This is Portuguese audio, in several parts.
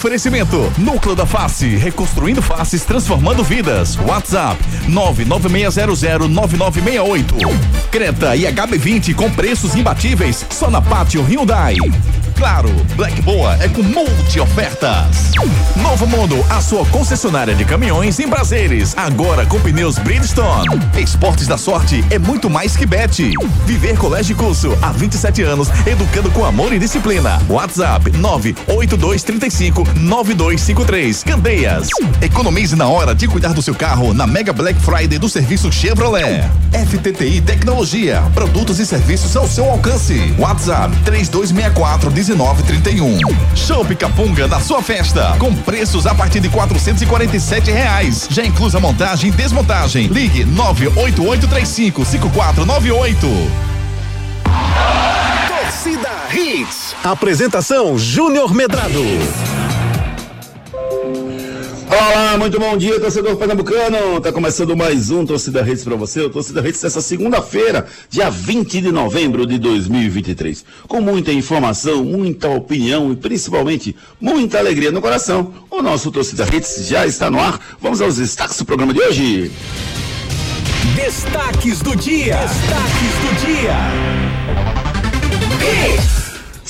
Oferecimento: Núcleo da Face, reconstruindo faces, transformando vidas. WhatsApp: 996009968. Creta e HB20 com preços imbatíveis só na Pátio Hyundai. Claro, Black Boa é com multi ofertas. Novo Mundo, a sua concessionária de caminhões em prazeres. Agora com pneus Bridgestone. Esportes da sorte é muito mais que bet. Viver Colégio e Curso há 27 anos, educando com amor e disciplina. WhatsApp 98235 9253. Candeias. Economize na hora de cuidar do seu carro na Mega Black Friday do serviço Chevrolet. FTTI Tecnologia. Produtos e serviços ao seu alcance. WhatsApp 3264 1931. Show Capunga na sua festa. Com preços a partir de 447 reais. Já inclusa montagem e desmontagem. Ligue 98835 5498. Torcida Hits. Apresentação Júnior Medrado. Olá, muito bom dia, torcedor pernambucano. Tá começando mais um Torcida Redes para você. O Torcida Redes dessa segunda-feira, dia 20 de novembro de 2023. Com muita informação, muita opinião e principalmente muita alegria no coração. O nosso Torcida Redes já está no ar. Vamos aos destaques do programa de hoje. Destaques do dia. Destaques do dia.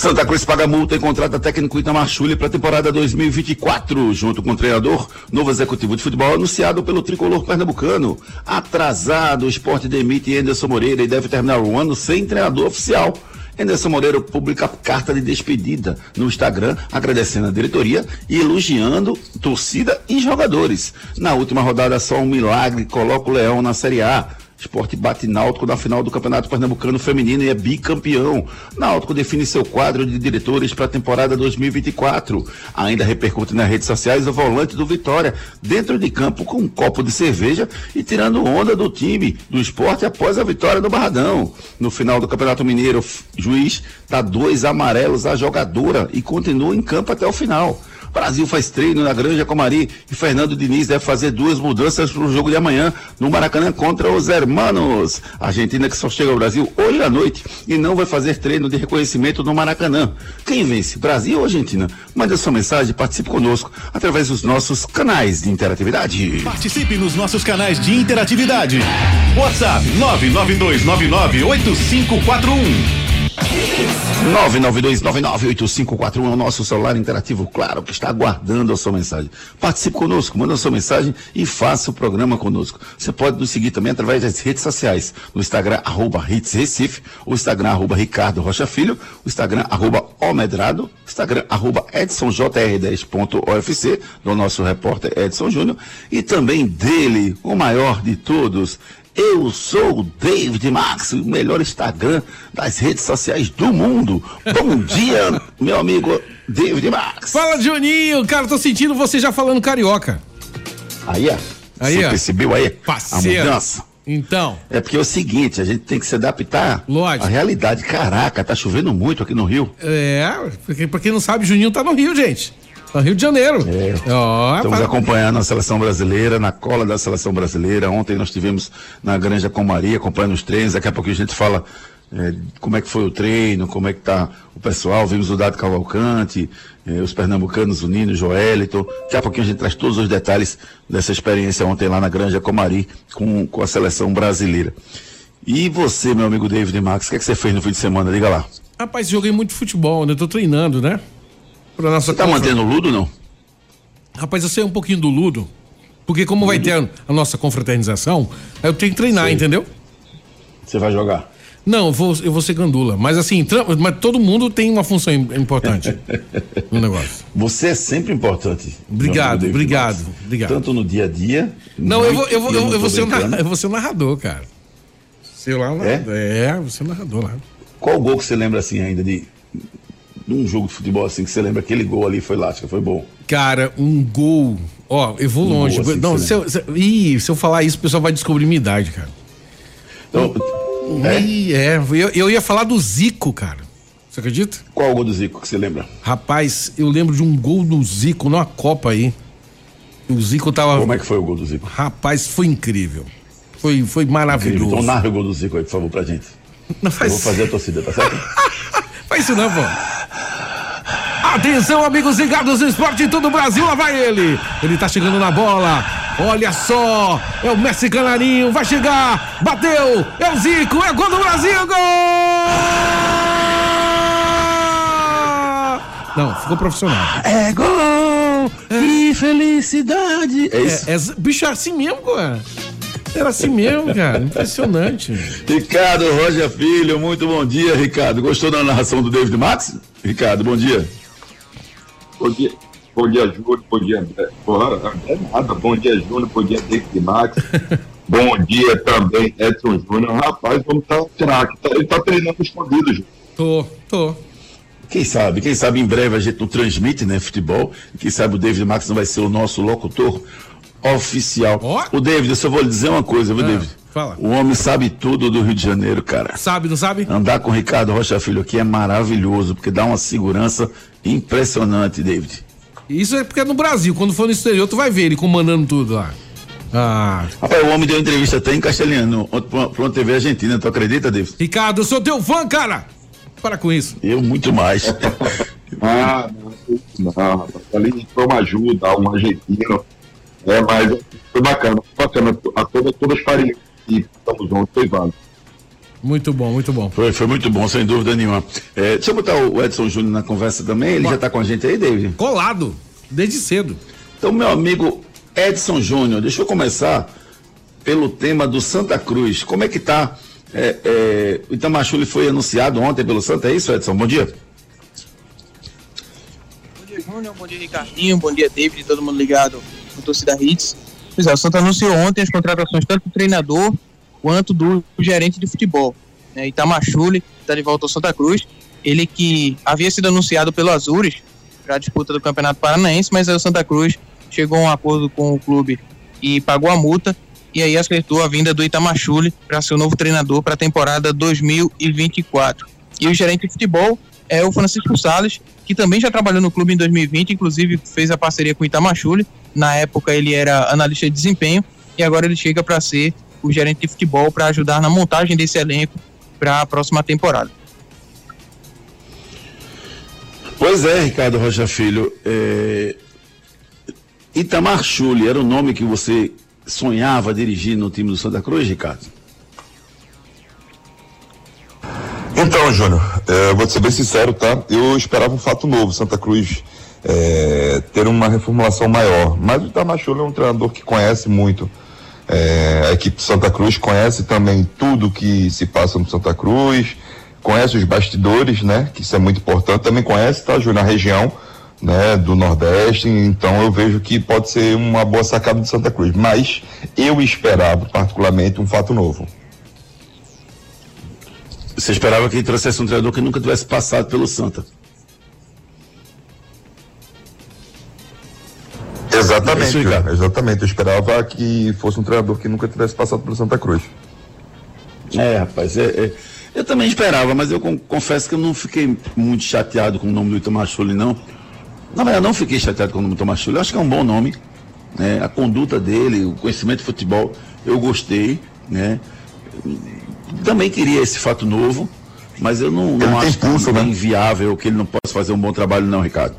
Santa Cruz paga multa e contrata técnico Itamar Chuli para a temporada 2024, junto com o treinador, novo executivo de futebol anunciado pelo tricolor pernambucano. Atrasado, o esporte demite Anderson Moreira e deve terminar o ano sem treinador oficial. Anderson Moreira publica carta de despedida no Instagram, agradecendo a diretoria e elogiando torcida e jogadores. Na última rodada, só um milagre coloca o Leão na Série A. Esporte bate Náutico na final do Campeonato Pernambucano Feminino e é bicampeão. Náutico define seu quadro de diretores para a temporada 2024. Ainda repercute nas redes sociais o volante do Vitória, dentro de campo com um copo de cerveja e tirando onda do time do esporte após a vitória do Barradão. No final do Campeonato Mineiro, juiz dá dois amarelos à jogadora e continua em campo até o final. Brasil faz treino na Granja Comari e Fernando Diniz deve fazer duas mudanças para o jogo de amanhã no Maracanã contra os Hermanos. Argentina que só chega ao Brasil hoje à noite e não vai fazer treino de reconhecimento no Maracanã. Quem vence, Brasil ou Argentina? Mande sua mensagem e participe conosco através dos nossos canais de interatividade. Participe nos nossos canais de interatividade. WhatsApp 992998541. 992998541 é o nosso celular interativo, claro, que está aguardando a sua mensagem. Participe conosco, manda a sua mensagem e faça o programa conosco. Você pode nos seguir também através das redes sociais, no Instagram, arroba Hits Recife, o Instagram, arroba Ricardo Rocha Filho, o Instagram, arroba Omedrado, Instagram, arroba EdsonJR10.ofc, do nosso repórter Edson Júnior, e também dele, o maior de todos, eu sou o David Max, o melhor Instagram das redes sociais do mundo. Bom dia, meu amigo David Max. Fala, Juninho. Cara, tô sentindo você já falando carioca. Aí, ó. Aí, Você ó. percebeu aí Parceiro. a mudança? Então, É porque é o seguinte, a gente tem que se adaptar Lógico. à realidade. Caraca, tá chovendo muito aqui no Rio. é, porque pra quem não sabe, Juninho tá no Rio, gente. Tá no Rio de Janeiro. É. Ó, Estamos pa- acompanhando a seleção brasileira, na cola da seleção brasileira. Ontem nós tivemos na Granja com Maria, acompanhando os treinos. Daqui a pouquinho a gente fala eh, como é que foi o treino, como é que tá o pessoal. Vimos o Dado Cavalcante, eh, os pernambucanos, o Nino, o Joelito. Daqui a pouquinho a gente traz todos os detalhes dessa experiência ontem lá na Granja Comari com, com a seleção brasileira. E você, meu amigo David Max, o que, é que você fez no fim de semana? Diga lá. Rapaz, joguei muito futebol, né? Eu tô treinando, né? Pra nossa Você tá mantendo o Ludo não? Rapaz, eu sei um pouquinho do Ludo. Porque como vai ter a, a nossa confraternização, aí eu tenho que treinar, Sei. entendeu? Você vai jogar? Não, eu vou, eu vou ser gandula. Mas assim, mas todo mundo tem uma função im- importante no negócio. Você é sempre importante. Obrigado, David obrigado, Max. obrigado. Tanto no dia a dia. Não, eu vou, eu vou, eu, eu vou ser o brincando. narra- eu vou ser o narrador, cara. Ser lá, É? é, vou ser o narrador lá. Qual gol que você lembra assim ainda de, de um jogo de futebol assim que você lembra aquele gol ali foi lá, acho que foi bom. Cara, um gol. Ó, eu vou longe. gol, assim, não, se eu, se, ih, se eu falar isso, o pessoal vai descobrir minha idade, cara. Então, é? Ih, é, eu, eu ia falar do Zico, cara. Você acredita? Qual o gol do Zico que você lembra? Rapaz, eu lembro de um gol do Zico numa Copa aí. O Zico tava. Como é que foi o gol do Zico? Rapaz, foi incrível. Foi, foi Incrível. maravilhoso. Então narra o gol do Zico aí, por favor, pra gente. Não Eu faz, vou fazer a torcida, tá certo? faz isso não, pô. Atenção, amigos ligados no esporte em todo o Brasil, lá vai ele. Ele tá chegando na bola. Olha só, é o Messi Canarinho, vai chegar, bateu, é o Zico, é gol do Brasil, gol! Não, ficou profissional. É gol! Que felicidade! É isso? É, é, bicho, é assim mesmo, cara. Era assim mesmo, cara. Impressionante. Ricardo Roger Filho, muito bom dia, Ricardo. Gostou da narração do David Max? Ricardo, bom dia. Bom dia. Bom dia, Júlio. Bom dia, André. Porra, é nada. Bom dia, Júnior. Bom dia, David Max. bom dia também, Edson Júnior. Rapaz, vamos estar. Será que tá, ele está treinando escondido, Júnior? Tô, tô. Quem sabe, quem sabe em breve a gente não transmite, né, futebol. Quem sabe o David Max não vai ser o nosso locutor oficial. Oh. O David, eu só vou lhe dizer uma coisa, viu, ah, David? Fala. O homem sabe tudo do Rio de Janeiro, cara. Sabe, não sabe? Andar com o Ricardo Rocha Filho aqui é maravilhoso, porque dá uma segurança impressionante, David. Isso é porque é no Brasil. Quando for no exterior, tu vai ver ele comandando tudo lá. Ah. Rapaz, o homem deu entrevista até em castelhano, pra uma TV argentina, tu acredita, David? Ricardo, eu sou teu fã, cara! Para com isso. Eu muito mais. ah, não, não, ali foi uma ajuda, um argentino, é, mas foi bacana, foi bacana. A toda, todas as farinhas que estamos juntos, foi válido. Muito bom, muito bom. Foi, foi muito bom, sem dúvida nenhuma. É, deixa eu botar o Edson Júnior na conversa também, ele Bom, já está com a gente aí, David? Colado, desde cedo. Então, meu amigo Edson Júnior, deixa eu começar pelo tema do Santa Cruz. Como é que está é, é, o Itamachule foi anunciado ontem pelo Santa, é isso, Edson? Bom dia. Bom dia, Júnior. Bom dia, Ricardinho. Bom dia, David. Todo mundo ligado no Torcida Hits. Pois é, o Santa anunciou ontem as contratações tanto do treinador quanto do gerente de futebol. É, Itamachule está de volta ao Santa Cruz. Ele que havia sido anunciado pelo Azures para a disputa do Campeonato Paranaense, mas aí o Santa Cruz chegou a um acordo com o clube e pagou a multa e aí aceitou a vinda do Itamachule para ser o novo treinador para a temporada 2024. E o gerente de futebol é o Francisco Sales, que também já trabalhou no clube em 2020, inclusive fez a parceria com o Itamachule. Na época ele era analista de desempenho e agora ele chega para ser o gerente de futebol para ajudar na montagem desse elenco para a próxima temporada. Pois é, Ricardo Rocha Filho. É... Itamar Chuli era o nome que você sonhava dirigir no time do Santa Cruz, Ricardo? Então, Júnior, é, vou ser bem sincero, tá? Eu esperava um fato novo, Santa Cruz é, ter uma reformulação maior. Mas o Itamachula é um treinador que conhece muito é, a equipe Santa Cruz, conhece também tudo que se passa no Santa Cruz, conhece os bastidores, né? Que isso é muito importante. Também conhece, tá, Júnior, a região né, do Nordeste, então eu vejo que pode ser uma boa sacada de Santa Cruz. Mas eu esperava, particularmente, um fato novo. Você esperava que ele trouxesse um treinador que nunca tivesse passado pelo Santa? Exatamente, é isso, exatamente. Eu esperava que fosse um treinador que nunca tivesse passado pelo Santa Cruz. É, rapaz, é, é, eu também esperava, mas eu confesso que eu não fiquei muito chateado com o nome do Itamachule, não na verdade, não fiquei chateado com o nome Tomás Chulho. Eu acho que é um bom nome. Né? A conduta dele, o conhecimento de futebol, eu gostei. Né? Também queria esse fato novo, mas eu não, não acho pulso, né? inviável que ele não possa fazer um bom trabalho, não, Ricardo.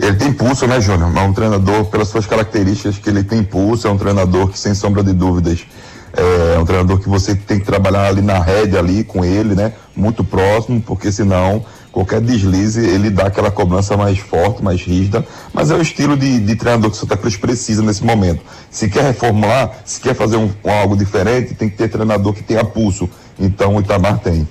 Ele tem pulso, né, Júnior? É um treinador, pelas suas características, que ele tem pulso, é um treinador que, sem sombra de dúvidas, é um treinador que você tem que trabalhar ali na rede ali com ele, né? Muito próximo, porque senão qualquer deslize ele dá aquela cobrança mais forte, mais rígida, mas é o estilo de, de treinador que o Santa Cruz precisa nesse momento. Se quer reformular, se quer fazer um algo diferente, tem que ter treinador que tenha pulso. Então o Itamar tem.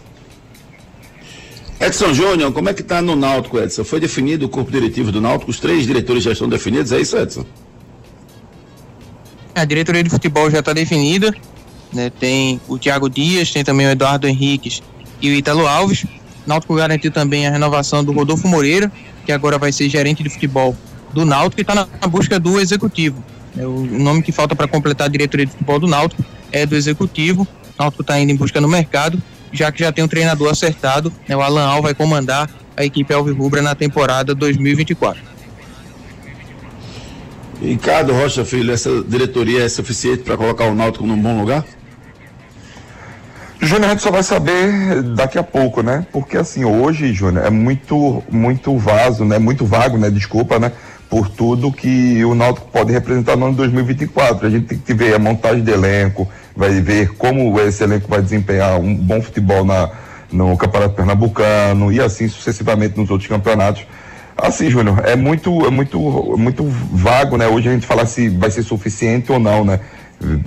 Edson Júnior, como é que está no Náutico, Edson? Foi definido o corpo diretivo do Náutico, os três diretores já estão definidos, é isso, Edson? A diretoria de futebol já está definida, né? tem o Thiago Dias, tem também o Eduardo Henriques e o Ítalo Alves. Náutico garantiu também a renovação do Rodolfo Moreira, que agora vai ser gerente de futebol do Náutico e está na busca do executivo. É, o nome que falta para completar a diretoria de futebol do Náutico é do executivo. O Náutico está indo em busca no mercado, já que já tem um treinador acertado. Né, o Alan Al vai comandar a equipe Alvirrubra na temporada 2024. Ricardo Rocha Filho, essa diretoria é suficiente para colocar o Náutico num bom lugar? Júnior, a gente só vai saber daqui a pouco, né? Porque assim, hoje, Júnior, é muito, muito vaso, né? Muito vago, né? Desculpa, né? Por tudo que o Náutico pode representar no ano 2024. A gente tem que ver a montagem de elenco, vai ver como esse elenco vai desempenhar um bom futebol na, no Campeonato Pernambucano e assim sucessivamente nos outros campeonatos. Assim, Júnior, é muito, é muito, muito vago, né? Hoje a gente falar se vai ser suficiente ou não, né?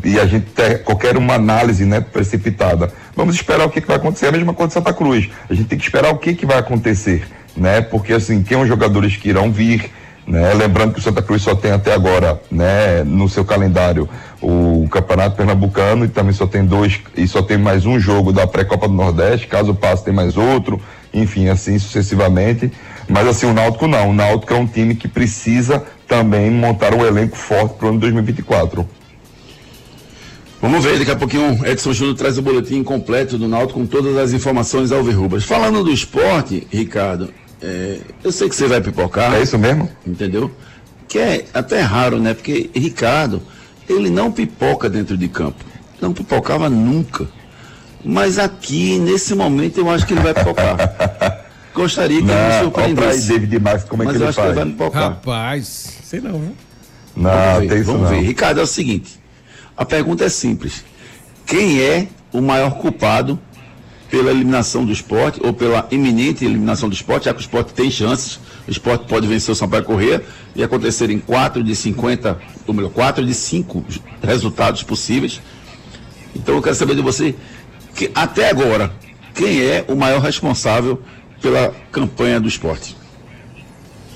e a gente ter qualquer uma análise né, precipitada. Vamos esperar o que, que vai acontecer. A mesma coisa de Santa Cruz. A gente tem que esperar o que, que vai acontecer, né? Porque assim, quem os jogadores que irão vir, né? Lembrando que o Santa Cruz só tem até agora, né, no seu calendário o Campeonato Pernambucano e também só tem dois e só tem mais um jogo da pré-copa do Nordeste, caso passe tem mais outro, enfim, assim sucessivamente. Mas assim, o Náutico não. O Náutico é um time que precisa também montar um elenco forte para o ano 2024. Vamos ver, daqui a pouquinho Edson Júnior traz o boletim completo do Náutico com todas as informações alverrubas. Falando do esporte, Ricardo, é, eu sei que você vai pipocar. É isso mesmo? Entendeu? Que é até raro, né? Porque Ricardo, ele não pipoca dentro de campo. Não pipocava nunca. Mas aqui, nesse momento, eu acho que ele vai pipocar. Gostaria que não, ele me surpreendesse. David Marques, como é Mas que eu ele acho faz? que ele vai pipocar. Rapaz, sei não, viu? Não, vamos ver, tem isso vamos não. ver. Ricardo, é o seguinte. A pergunta é simples. Quem é o maior culpado pela eliminação do esporte ou pela iminente eliminação do esporte, já que o esporte tem chances, o esporte pode vencer o Sampaio Corrêa e acontecer em 4 de 50, ou melhor, 4 de 5 resultados possíveis. Então eu quero saber de você, que até agora, quem é o maior responsável pela campanha do esporte?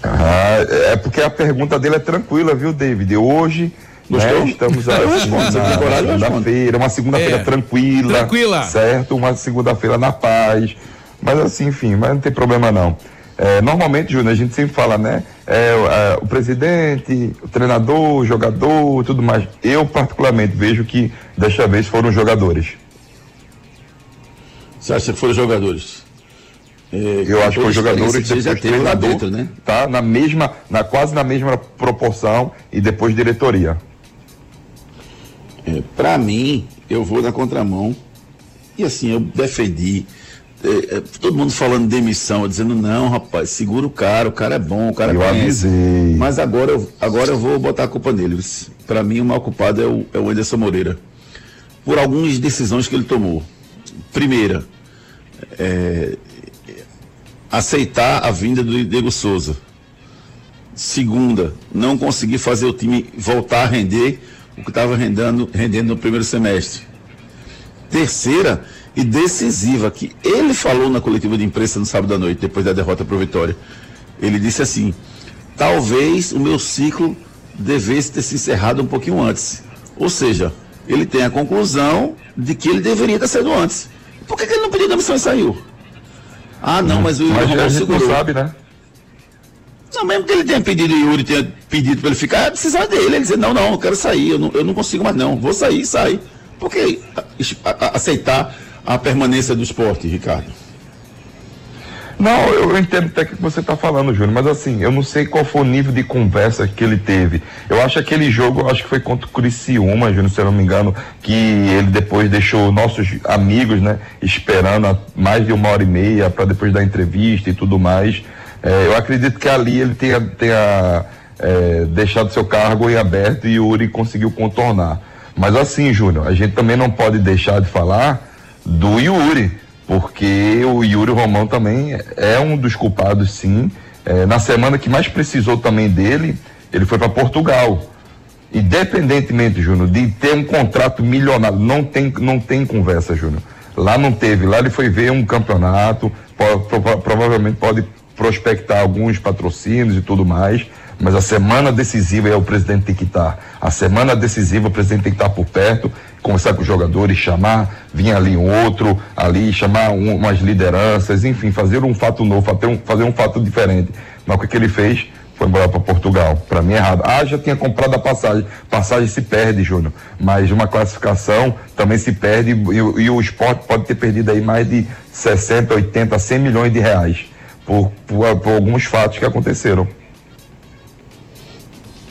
Ah, é porque a pergunta dele é tranquila, viu, David? Hoje Gostou? né, estamos se na segunda-feira, uma segunda-feira É, tranquila, tranquila. certo? Uma segunda-feira na paz. Mas assim, enfim, mas não tem problema não. É, normalmente, Júnior, a gente sempre fala, né? É, é, o presidente, o treinador, o jogador, tudo mais. Eu, particularmente, vejo que desta vez foram os jogadores. Você acha que foram os jogadores? É, Eu acho que os jogadores já depois lá treinador, dentro, né? tá na mesma, na quase na mesma proporção e depois diretoria. É, para mim, eu vou na contramão. E assim, eu defendi. é, é, todo mundo falando demissão, eu dizendo, não, rapaz, segura o cara, o cara é bom, o cara Eu conhece. avisei. Mas agora, eu- agora eu vou botar a culpa nele. Para mim, o maior culpado é o, é o Anderson Moreira. Por algumas decisões que ele tomou. Primeira, é, aceitar a vinda do Diego Souza. Segunda, não conseguir fazer o time voltar a render o que estava rendendo, rendendo no primeiro semestre. Terceira e decisiva, que ele falou na coletiva de imprensa no sábado à noite, depois da derrota para o Vitória. Ele disse assim: talvez o meu ciclo devesse ter se encerrado um pouquinho antes. Ou seja, ele tem a conclusão de que ele deveria ter saído antes. Por que, que ele não pediu demissão e saiu? Ah, não, mas o Mas a Romão não segurou. sabe, né? Não, mesmo que ele tenha pedido o Yuri tenha pedido para ele ficar, é decisão dele. Ele dizer, não, não, eu quero sair, eu não, eu não consigo mais não, vou sair, sai. Por que aceitar a permanência do esporte, Ricardo? Não, eu, entendo até o que você está falando, Júnior, mas assim, eu não sei qual foi o nível de conversa que ele teve. Eu acho que aquele jogo, acho que foi contra o Criciúma, Júnior, se eu não me engano, que ele depois deixou nossos amigos, né, esperando mais de uma hora e meia para depois da entrevista e tudo mais. É, eu acredito que ali ele tenha, tenha é, deixado seu cargo em aberto e o Uri conseguiu contornar. Mas assim, Júnior, a gente também não pode deixar de falar do Yuri, porque o Yuri Romão também é um dos culpados, sim. É, na semana que mais precisou também dele, ele foi para Portugal. Independentemente, Júnior, de ter um contrato milionário, não tem, não tem conversa, Júnior. Lá não teve, lá ele foi ver um campeonato, po- prova- provavelmente pode prospectar alguns patrocínios e tudo mais, mas a semana decisiva é o presidente tem que estar. A semana decisiva o presidente tem que estar por perto, conversar com os jogadores, chamar, vir ali um outro, ali, chamar um- umas lideranças, enfim, fazer um fato novo, fazer um, fazer um fato diferente. Mas o que ele fez? Foi embora para Portugal. Para mim é errado. Ah, já tinha comprado a passagem. Passagem se perde, Júnior. Mas uma classificação também se perde e, e o esporte pode ter perdido aí mais de 60, 80, 100 milhões de reais por, por, por alguns fatos que aconteceram.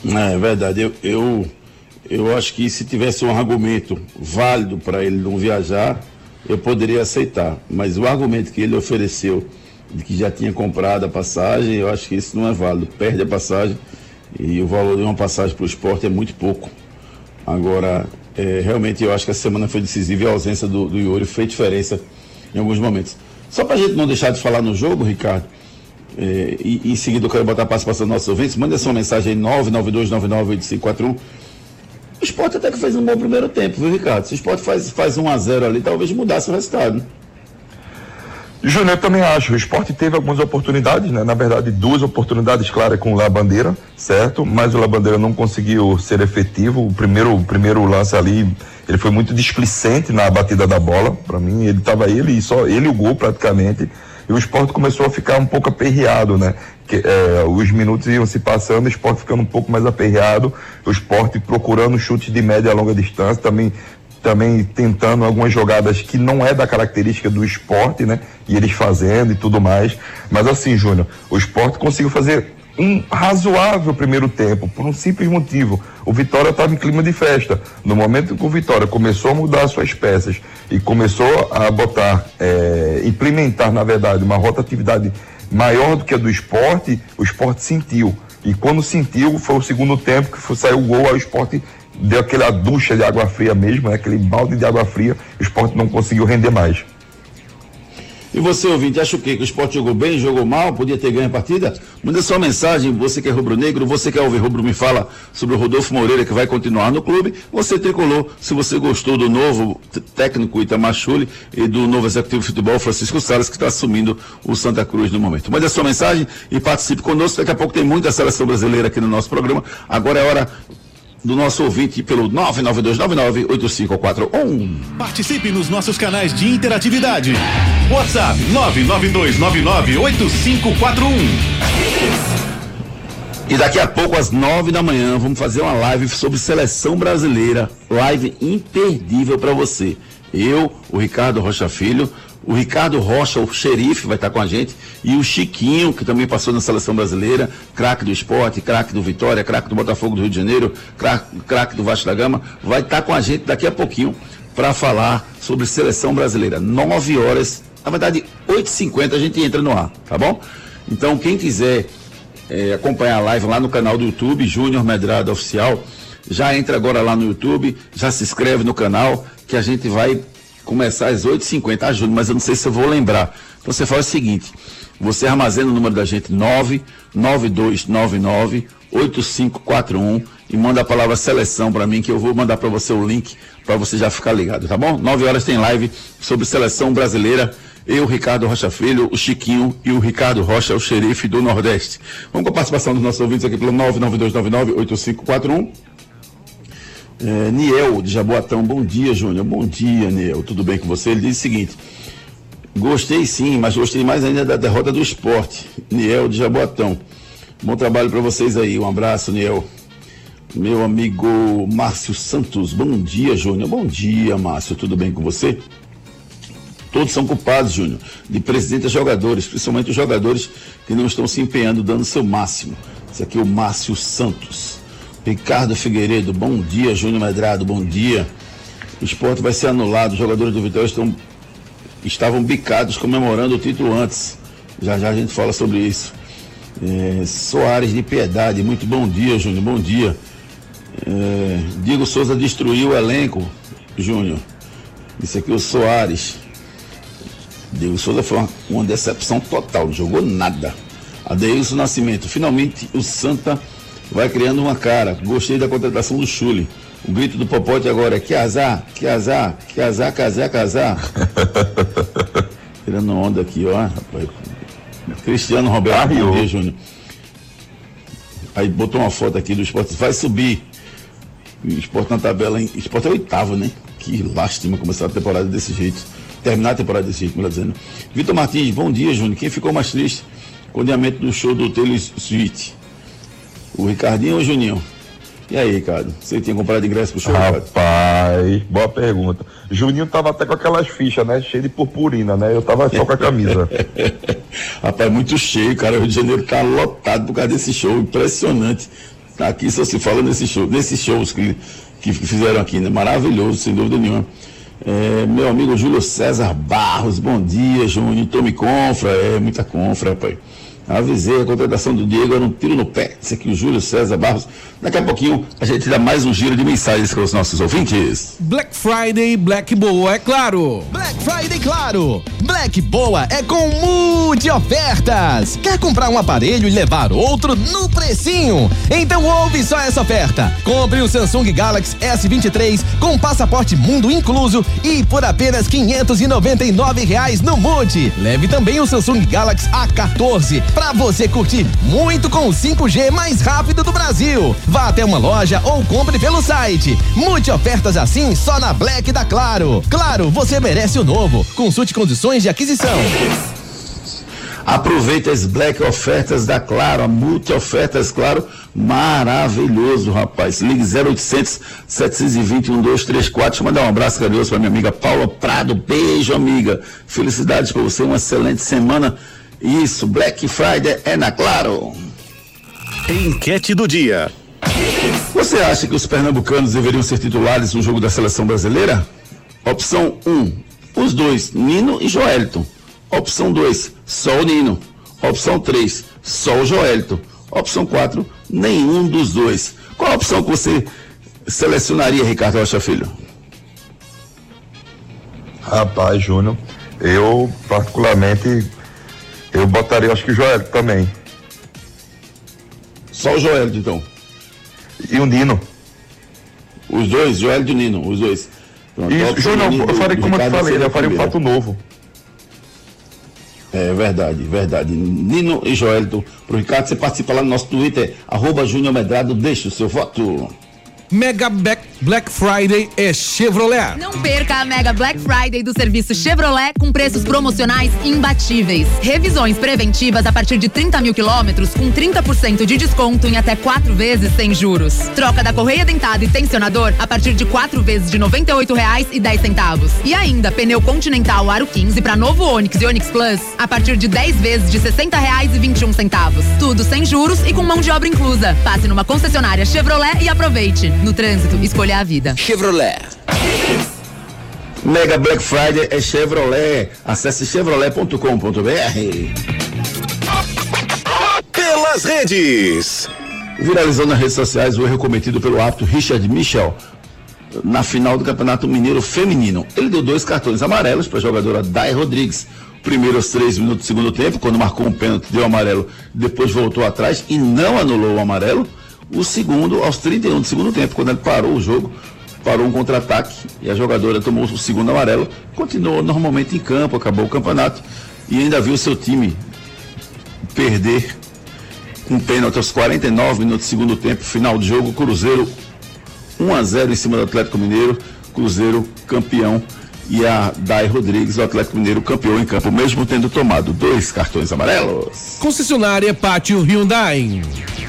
É verdade, eu, eu, eu acho que se tivesse um argumento válido para ele não viajar, eu poderia aceitar. Mas o argumento que ele ofereceu de que já tinha comprado a passagem, eu acho que isso não é válido. Perde a passagem e o valor de uma passagem para o esporte é muito pouco. Agora, é, realmente eu acho que a semana foi decisiva e a ausência do, do Yuri fez diferença em alguns momentos. Só para a gente não deixar de falar no jogo, Ricardo, é, e, em seguida eu quero botar a participação dos nossos ouvintes, manda sua mensagem aí 992998541. O esporte até que fez um bom primeiro tempo, viu, Ricardo? Se o esporte faz, faz 1 a 0 ali, talvez mudasse o resultado. Né? Júnior, eu também acho. O esporte teve algumas oportunidades, né? Na verdade, duas oportunidades claras com o Labandeira, certo? Mas o Labandeira não conseguiu ser efetivo. O primeiro, o primeiro lance ali, ele foi muito displicente na batida da bola. Para mim, ele estava ele e só ele o gol praticamente. E o esporte começou a ficar um pouco aperreado, né? Que, é, os minutos iam se passando, o esporte ficando um pouco mais aperreado, o esporte procurando chutes de média e longa distância, também também tentando algumas jogadas que não é da característica do esporte, né? E eles fazendo e tudo mais. Mas assim, Júnior, o esporte conseguiu fazer um razoável primeiro tempo, por um simples motivo. O Vitória estava em clima de festa. No momento que o Vitória começou a mudar suas peças e começou a botar, é, implementar, na verdade, uma rotatividade maior do que a do esporte, o esporte sentiu. E quando sentiu, foi o segundo tempo que foi, saiu o gol, aí o esporte deu aquela ducha de água fria mesmo, né? aquele balde de água fria, o esporte não conseguiu render mais. E você, ouvinte, acha o quê? Que o esporte jogou bem, jogou mal, podia ter ganho a partida? Manda sua mensagem, você que é rubro-negro, você que é ouvir rubro, me fala sobre o Rodolfo Moreira, que vai continuar no clube. Você tricolor, se você gostou do novo técnico Itamar Chuli e do novo executivo de futebol, Francisco Salles, que está assumindo o Santa Cruz no momento. Manda sua mensagem e participe conosco. Daqui a pouco tem muita seleção brasileira aqui no nosso programa. Agora é hora do nosso ouvinte pelo 992998541. Participe nos nossos canais de interatividade. WhatsApp 992998541. E daqui a pouco, às nove da manhã, vamos fazer uma live sobre seleção brasileira. Live imperdível para você. Eu, o Ricardo Rocha Filho, o Ricardo Rocha, o xerife, vai estar com a gente. E o Chiquinho, que também passou na seleção brasileira, craque do esporte, craque do Vitória, craque do Botafogo do Rio de Janeiro, craque do Vasco da Gama, vai estar com a gente daqui a pouquinho para falar sobre seleção brasileira. 9 horas, na verdade, 8h50 a gente entra no ar, tá bom? Então, quem quiser é, acompanhar a live lá no canal do YouTube, Júnior Medrado Oficial, já entra agora lá no YouTube, já se inscreve no canal, que a gente vai começar às 8h50. Ah, Júnior, mas eu não sei se eu vou lembrar. Então você faz o seguinte: você armazena o número da gente 99299 8541 e manda a palavra seleção para mim, que eu vou mandar para você o link para você já ficar ligado, tá bom? 9 horas tem live sobre seleção brasileira. Eu, Ricardo Rocha Filho, o Chiquinho e o Ricardo Rocha, o xerife do Nordeste. Vamos com a participação dos nossos ouvintes aqui pelo 99299 8541. É, Niel de Jaboatão, bom dia, Júnior. Bom dia, Niel. Tudo bem com você? Ele diz o seguinte: gostei sim, mas gostei mais ainda da derrota do esporte. Niel de Jaboatão. Bom trabalho para vocês aí. Um abraço, Niel. Meu amigo Márcio Santos, bom dia, Júnior. Bom dia, Márcio. Tudo bem com você? Todos são culpados, Júnior, de presidente a jogadores, principalmente os jogadores que não estão se empenhando, dando seu máximo. Esse aqui é o Márcio Santos. Ricardo Figueiredo, bom dia. Júnior Medrado, bom dia. O esporte vai ser anulado. Os jogadores do Vitória estão, estavam bicados comemorando o título antes. Já já a gente fala sobre isso. É, Soares de Piedade, muito bom dia, Júnior. Bom dia. É, Diego Souza destruiu o elenco, Júnior. Isso aqui é o Soares. Diego Souza foi uma, uma decepção total, não jogou nada. Adeilson Nascimento, finalmente o Santa vai criando uma cara. Gostei da contratação do Chule. O grito do Popote agora é que azar, que azar, que azar, casar, casar. Tirando onda aqui, ó, rapaz. Cristiano Roberto Rio Júnior. Aí botou uma foto aqui do esporte. Vai subir. O esporte na tabela, hein? O esporte é oitavo, né? Que lástima começar a temporada desse jeito. Terminar a temporada desse jeito, melhor dizendo. Vitor Martins, bom dia, Júnior. Quem ficou mais triste com o diamento do show do Taylor Swift? O Ricardinho ou o Juninho? E aí, Ricardo? Você tinha comprado ingresso pro show? Rapaz, cara? boa pergunta. Juninho tava até com aquelas fichas, né? Cheio de purpurina, né? Eu tava só com a camisa. Rapaz, muito cheio, cara. O Rio de Janeiro tá lotado por causa desse show. Impressionante. Aqui só se fala nesse show, nesses shows que, que fizeram aqui, né? Maravilhoso, sem dúvida nenhuma. É, meu amigo Júlio César Barros, bom dia, Júnior. Tome confra, é muita confra, rapaz. Avisei a contratação do Diego, era um tiro no pé. Esse aqui, o Júlio César Barros. Daqui a pouquinho a gente dá mais um giro de mensagens com os nossos ouvintes. Black Friday, Black Boa, é claro. Black Friday, claro. Black Boa é com multi ofertas. Quer comprar um aparelho e levar outro no precinho? Então ouve só essa oferta. Compre um Samsung Galaxy S23 com passaporte mundo incluso e por apenas 599 reais no Multi. Leve também o Samsung Galaxy A14 para você curtir muito com o 5G mais rápido do Brasil. Vá até uma loja ou compre pelo site. Multi ofertas assim só na Black da Claro. Claro, você merece o novo. Consulte condições de aquisição. Aproveita as black ofertas da Claro, a multi ofertas Claro, maravilhoso, rapaz. Ligue 0800 720 1234. Deixa eu mandar um abraço carinhoso para minha amiga Paula Prado. Beijo, amiga. Felicidades para você, uma excelente semana. Isso, Black Friday é na Claro. Enquete do dia. Você acha que os pernambucanos deveriam ser titulares no jogo da seleção brasileira? Opção 1, um, os dois, Nino e Joelito. Opção 2, só o Nino. Opção 3, só o Joelito. Opção 4, nenhum dos dois. Qual a opção que você selecionaria, Ricardo Rocha Filho? Rapaz, Júnior, eu particularmente eu botaria, acho que o Joel também. Só o Joel, então. E o Nino. Os dois, Joel e o Nino, os dois. Pronto, Isso, Júnior, eu falei como eu falei, eu falei um fato novo. É verdade, verdade. Nino e Joelito, pro Ricardo, você participa lá no nosso Twitter, arroba Júnior Medrado, deixa o seu voto. Mega Black Friday é Chevrolet. Não perca a Mega Black Friday do serviço Chevrolet com preços promocionais imbatíveis. Revisões preventivas a partir de 30 mil quilômetros com 30% de desconto em até quatro vezes sem juros. Troca da correia dentada e tensionador a partir de quatro vezes de R$ 98,10. E ainda pneu Continental Aro 15 para novo Onix e Onix Plus a partir de 10 vezes de R$ 60,21. Tudo sem juros e com mão de obra inclusa. Passe numa concessionária Chevrolet e aproveite. No trânsito, escolha a vida. Chevrolet. Mega Black Friday é Chevrolet. Acesse chevrolet.com.br. Pelas redes. Viralizou nas redes sociais o erro cometido pelo árbitro Richard Michel na final do Campeonato Mineiro Feminino. Ele deu dois cartões amarelos para a jogadora Dai Rodrigues. Primeiro aos três minutos do segundo tempo, quando marcou um pênalti, deu amarelo, depois voltou atrás e não anulou o amarelo o segundo aos 31 do segundo tempo, quando ele parou o jogo, parou um contra-ataque e a jogadora tomou o segundo amarelo, continuou normalmente em campo, acabou o campeonato e ainda viu seu time perder um pênalti aos 49 minutos do segundo tempo, final do jogo, Cruzeiro 1 a 0 em cima do Atlético Mineiro, Cruzeiro campeão e a Dai Rodrigues, o Atlético Mineiro, campeão em campo, mesmo tendo tomado dois cartões amarelos. Concessionária Pátio Hyundai.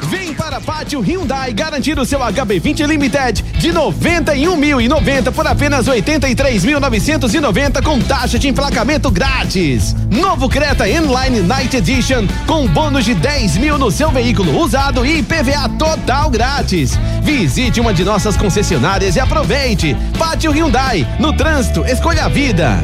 Vem para Pátio Hyundai garantir o seu HB20 Limited de 91.090 por apenas 83.990 com taxa de emplacamento grátis. Novo Creta Inline Night Edition com bônus de 10 mil no seu veículo usado e PVA total grátis. Visite uma de nossas concessionárias e aproveite. Pátio Hyundai, no trânsito, escolha a vida.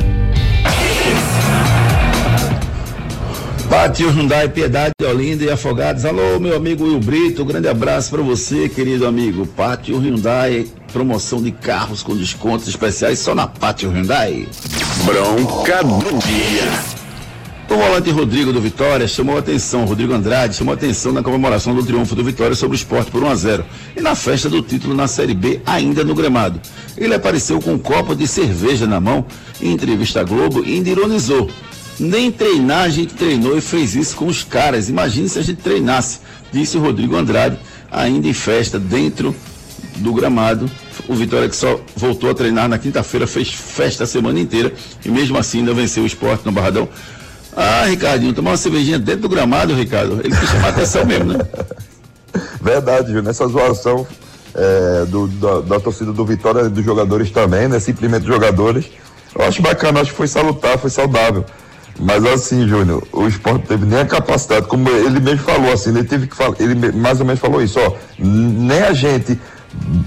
Pátio Hyundai, Piedade, Olinda e Afogados. Alô, meu amigo Will Brito, grande abraço para você, querido amigo. Pátio Hyundai, promoção de carros com descontos especiais só na Pátio Hyundai. Bronca do dia. O volante Rodrigo do Vitória chamou atenção, Rodrigo Andrade chamou atenção na comemoração do triunfo do Vitória sobre o esporte por 1 a 0 e na festa do título na Série B, ainda no gramado. Ele apareceu com um copo de cerveja na mão em entrevista à Globo e ainda ironizou. Nem treinar a gente treinou e fez isso com os caras. Imagine se a gente treinasse, disse o Rodrigo Andrade, ainda em festa, dentro do gramado. O Vitória que só voltou a treinar na quinta-feira, fez festa a semana inteira e mesmo assim ainda venceu o esporte no Barradão. Ah, Ricardinho, tomar uma cervejinha dentro do gramado, Ricardo. Ele quis chamar atenção mesmo, né? Verdade, Júnior. Nessa zoação é, do, da, da, torcida do Vitória dos jogadores também, né? Simplesmente jogadores. Eu acho bacana, acho que foi salutar, foi saudável. Mas assim, Júnior, o esporte teve nem a capacidade, como ele mesmo falou, assim, ele teve que falar, ele mais ou menos falou isso, ó, nem a gente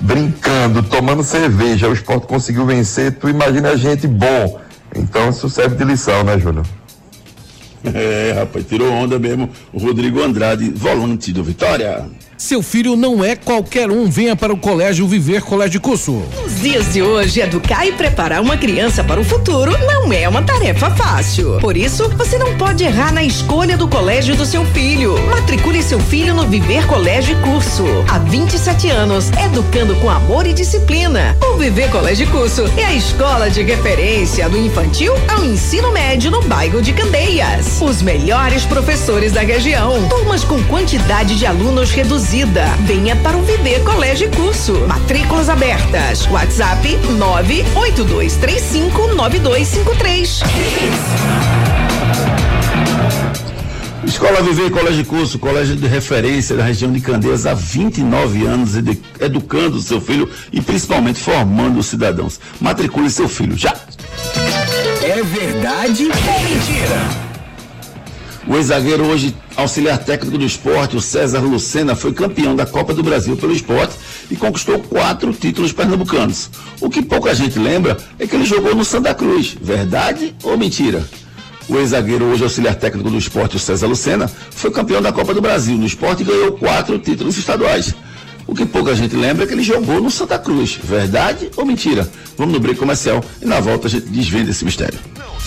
brincando, tomando cerveja, o esporte conseguiu vencer, tu imagina a gente bom. Então isso serve de lição, né, Júnior? É, rapaz, tirou onda mesmo o Rodrigo Andrade, volante do Vitória. Seu filho não é qualquer um. Venha para o Colégio Viver Colégio Curso. Nos dias de hoje, educar e preparar uma criança para o futuro não é uma tarefa fácil. Por isso, você não pode errar na escolha do colégio do seu filho. Matricule seu filho no Viver Colégio Curso. Há 27 anos, educando com amor e disciplina. O Viver Colégio Curso é a escola de referência do infantil ao ensino médio no bairro de Candeias. Os melhores professores da região. Turmas com quantidade de alunos reduzida. Venha para o Viver Colégio e Curso. Matrículas abertas. WhatsApp 982359253. Escola Viver Colégio Curso, colégio de referência da região de Candeias há 29 anos, edu- educando seu filho e principalmente formando os cidadãos. Matricule seu filho já. É verdade ou mentira? O ex-zagueiro hoje auxiliar técnico do esporte, o César Lucena, foi campeão da Copa do Brasil pelo esporte e conquistou quatro títulos pernambucanos. O que pouca gente lembra é que ele jogou no Santa Cruz. Verdade ou mentira? O ex-zagueiro, hoje auxiliar técnico do esporte, o César Lucena, foi campeão da Copa do Brasil no esporte e ganhou quatro títulos estaduais. O que pouca gente lembra é que ele jogou no Santa Cruz. Verdade ou mentira? Vamos no break comercial e na volta a gente desvenda esse mistério.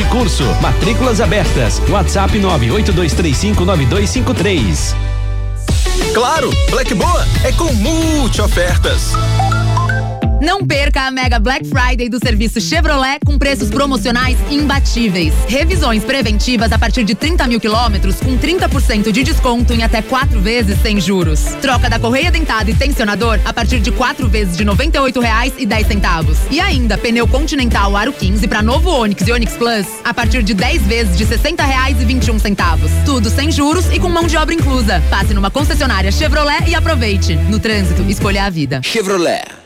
e Curso. Matrículas abertas. WhatsApp 982359253. Claro, Black Boa é com multi ofertas. Não perca a Mega Black Friday do serviço Chevrolet com preços promocionais imbatíveis. Revisões preventivas a partir de 30 mil quilômetros com 30% de desconto em até quatro vezes sem juros. Troca da correia dentada e tensionador a partir de quatro vezes de R$ 98,10 centavos. E ainda pneu Continental Aro 15 para novo Onix e Onix Plus a partir de 10 vezes de R$ 60,21 centavos. Tudo sem juros e com mão de obra inclusa. Passe numa concessionária Chevrolet e aproveite. No trânsito, escolha a vida. Chevrolet.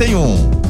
1931.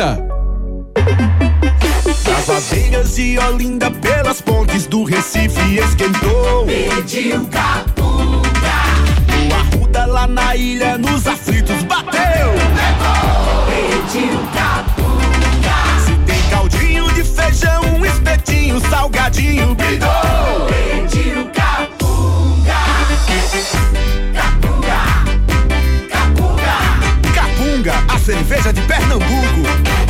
Das vadeiras de Olinda pelas pontes do Recife esquentou. Pediu capunga. O Arruda lá na ilha nos aflitos bateu. Pediu capunga. Se tem caldinho de feijão, um espetinho, salgadinho, bidou. Pediu de Pernambuco.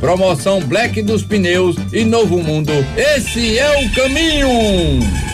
Promoção Black dos Pneus e Novo Mundo. Esse é o caminho!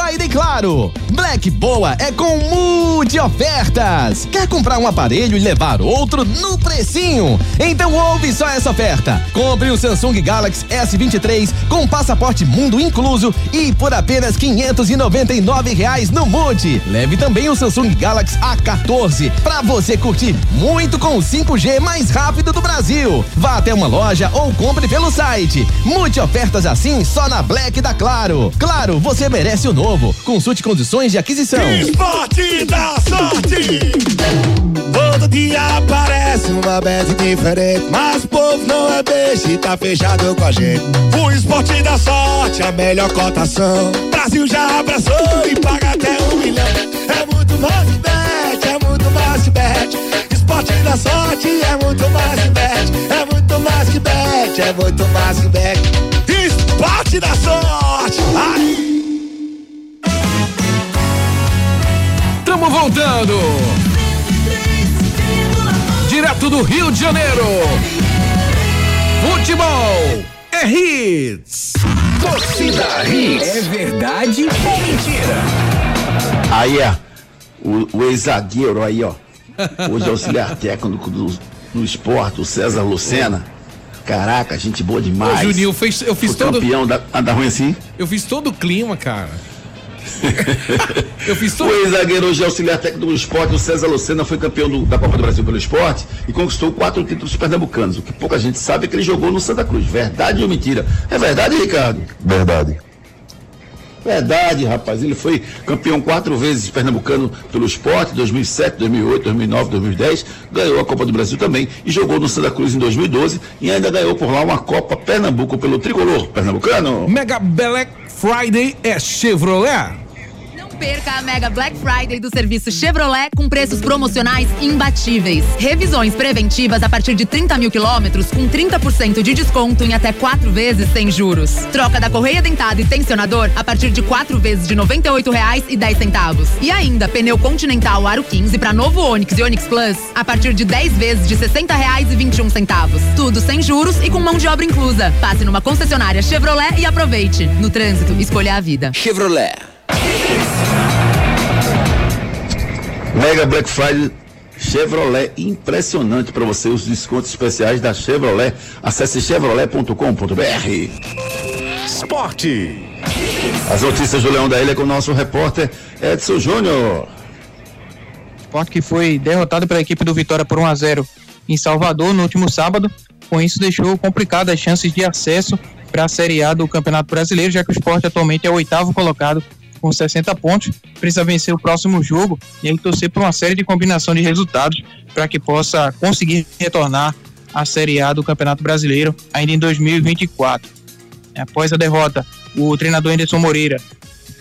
Claro. Black Boa é com multi ofertas. Quer comprar um aparelho e levar outro no precinho? Então ouve só essa oferta. Compre o Samsung Galaxy S23 com passaporte mundo incluso e por apenas 599 reais no Multi. Leve também o Samsung Galaxy A14 para você curtir muito com o 5G mais rápido do Brasil. Vá até uma loja ou compre pelo site. Multi ofertas assim só na Black da Claro. Claro, você merece o novo. Consulte condições de aquisição. Esporte da sorte. Todo dia aparece uma bet diferente, mas o povo não é beijo e tá fechado com a gente. O esporte da sorte, a melhor cotação. Brasil já abraçou e paga até um milhão. É muito mais que bet, é muito mais que bet. Esporte da sorte é muito mais que bet, é muito mais que bet, é muito mais que bet. Voltando. Direto do Rio de Janeiro. Futebol é hits. Torcida Hits. É verdade ou mentira? Aí, ó, o, o ex-zagueiro aí, ó. Hoje é auxiliar técnico do, do esporte, o César Lucena. Caraca, gente boa demais. Ô, Juninho, eu fiz, eu fiz todo. campeão da, anda ruim assim? Eu fiz todo o clima, cara. eu fiz O todo. ex-zagueiro hoje é auxiliar técnico do esporte, o César Lucena foi campeão do- da Copa do Brasil pelo esporte e conquistou quatro títulos pernambucanos. O que pouca gente sabe é que ele jogou no Santa Cruz. Verdade ou mentira? É verdade, Ricardo? Verdade. Verdade, rapaz. Ele foi campeão quatro vezes pernambucano pelo esporte, 2007, 2008, 2009, 2010. Ganhou a Copa do Brasil também e jogou no Santa Cruz em 2012 e ainda ganhou por lá uma Copa Pernambuco pelo tricolor pernambucano. Mega Black Friday é Chevrolet. Perca a Mega Black Friday do serviço Chevrolet com preços promocionais imbatíveis. Revisões preventivas a partir de 30 mil quilômetros com 30% de desconto em até quatro vezes sem juros. Troca da correia dentada e tensionador a partir de quatro vezes de R$ 98,10. E ainda pneu Continental Aro 15 para novo Onix e Onix Plus a partir de 10 vezes de R$ 60,21. Tudo sem juros e com mão de obra inclusa. Passe numa concessionária Chevrolet e aproveite. No trânsito, escolha a vida. Chevrolet. Mega Black Friday Chevrolet, impressionante para você os descontos especiais da Chevrolet. Acesse chevrolet.com.br. Esporte. As notícias do Leão da Ilha com o nosso repórter Edson Júnior. Esporte que foi derrotado pela equipe do Vitória por 1 a 0 em Salvador no último sábado. Com isso, deixou complicadas as chances de acesso para a Série A do Campeonato Brasileiro, já que o esporte atualmente é o oitavo colocado com 60 pontos. Precisa vencer o próximo jogo e aí torcer por uma série de combinação de resultados para que possa conseguir retornar à Série A do Campeonato Brasileiro ainda em 2024. Após a derrota, o treinador Anderson Moreira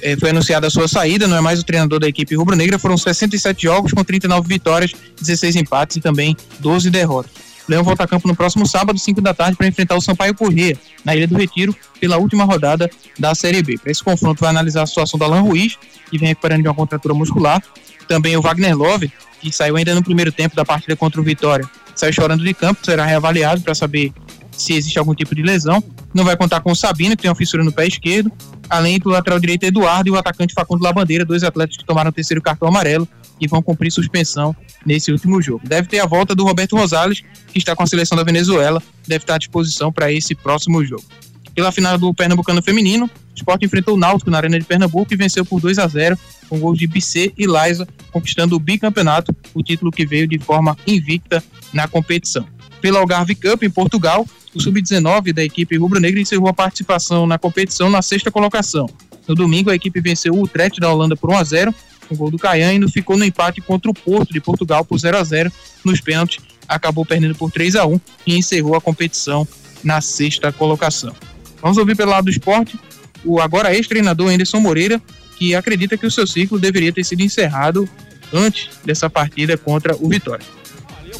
eh, foi anunciada a sua saída, não é mais o treinador da equipe rubro-negra. Foram 67 jogos com 39 vitórias, 16 empates e também 12 derrotas. Leão volta a campo no próximo sábado, 5 da tarde, para enfrentar o Sampaio Corrêa, na Ilha do Retiro, pela última rodada da Série B. Para esse confronto, vai analisar a situação do Alan Ruiz, que vem recuperando de uma contratura muscular. Também o Wagner Love, que saiu ainda no primeiro tempo da partida contra o Vitória, saiu chorando de campo, será reavaliado para saber se existe algum tipo de lesão. Não vai contar com o Sabino, que tem uma fissura no pé esquerdo, além do lateral direito Eduardo e o atacante Facundo Labandeira, dois atletas que tomaram o terceiro cartão amarelo e vão cumprir suspensão nesse último jogo. Deve ter a volta do Roberto Rosales, que está com a seleção da Venezuela, deve estar à disposição para esse próximo jogo. Pela final do Pernambucano Feminino, o Sport enfrentou o Náutico na Arena de Pernambuco e venceu por 2 a 0 com gols de Bissê e Liza, conquistando o bicampeonato, o título que veio de forma invicta na competição. Pela Algarve Cup em Portugal, o sub-19 da equipe rubro-negra encerrou a participação na competição na sexta colocação. No domingo, a equipe venceu o Utrecht da Holanda por 1 a 0 com gol do Caian e ficou no empate contra o Porto de Portugal por 0 a 0 nos pênaltis, acabou perdendo por 3 a 1 e encerrou a competição na sexta colocação. Vamos ouvir pelo lado do esporte o agora ex-treinador Anderson Moreira, que acredita que o seu ciclo deveria ter sido encerrado antes dessa partida contra o Vitória.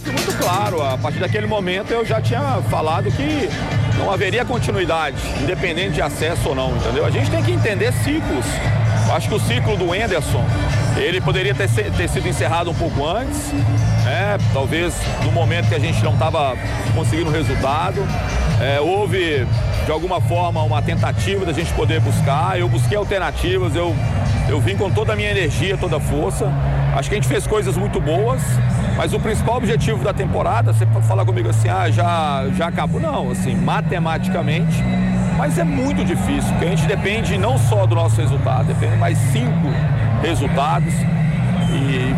Muito claro, a partir daquele momento eu já tinha falado que não haveria continuidade, independente de acesso ou não, entendeu? A gente tem que entender ciclos. Acho que o ciclo do Enderson, ele poderia ter, ter sido encerrado um pouco antes, né? talvez no momento que a gente não estava conseguindo resultado. É, houve, de alguma forma, uma tentativa da gente poder buscar. Eu busquei alternativas, eu, eu vim com toda a minha energia, toda a força. Acho que a gente fez coisas muito boas, mas o principal objetivo da temporada, você pode falar comigo assim, ah, já, já acabou. Não, assim, matematicamente, mas é muito difícil, porque a gente depende não só do nosso resultado, depende mais cinco resultados. E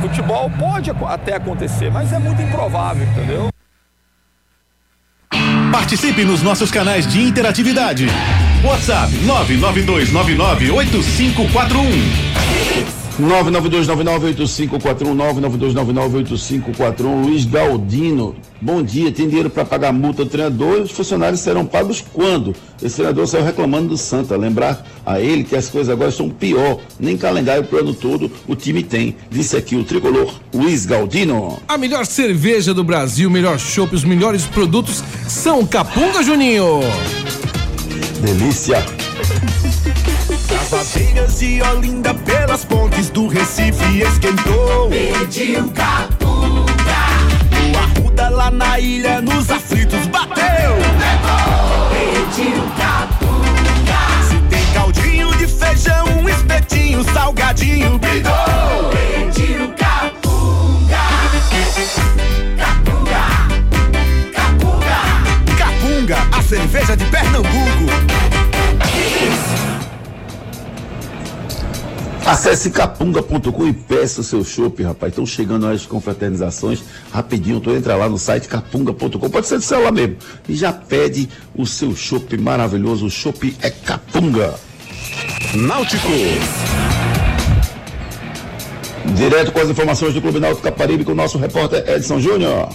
futebol pode até acontecer, mas é muito improvável, entendeu? Participe nos nossos canais de interatividade. WhatsApp 992998541. 992998541 Luiz Galdino. Bom dia, tem dinheiro para pagar multa do treinador? Os funcionários serão pagos quando? Esse treinador saiu reclamando do Santa. Lembrar a ele que as coisas agora são pior. Nem calendário pro ano todo o time tem. Disse aqui o tricolor Luiz Galdino. A melhor cerveja do Brasil, melhor chopp, os melhores produtos são Capunga Juninho. Delícia. Cavadeiras de Olinda pelas pontes do Recife esquentou. Pediu capunga. O Arruda lá na ilha nos aflitos bateu. Levou. Pediu capunga. Se tem caldinho de feijão, um espetinho, salgadinho, bidou. Pediu capunga. Capunga. Capunga. Capunga, a cerveja de Pernambuco. Acesse capunga.com e peça o seu chopp, rapaz. Estão chegando as confraternizações. Rapidinho, tu entra lá no site capunga.com, pode ser do celular mesmo. E já pede o seu chopp maravilhoso. O chopp é Capunga. Náutico. Direto com as informações do Clube Náutico Caparibe com o nosso repórter Edson Júnior.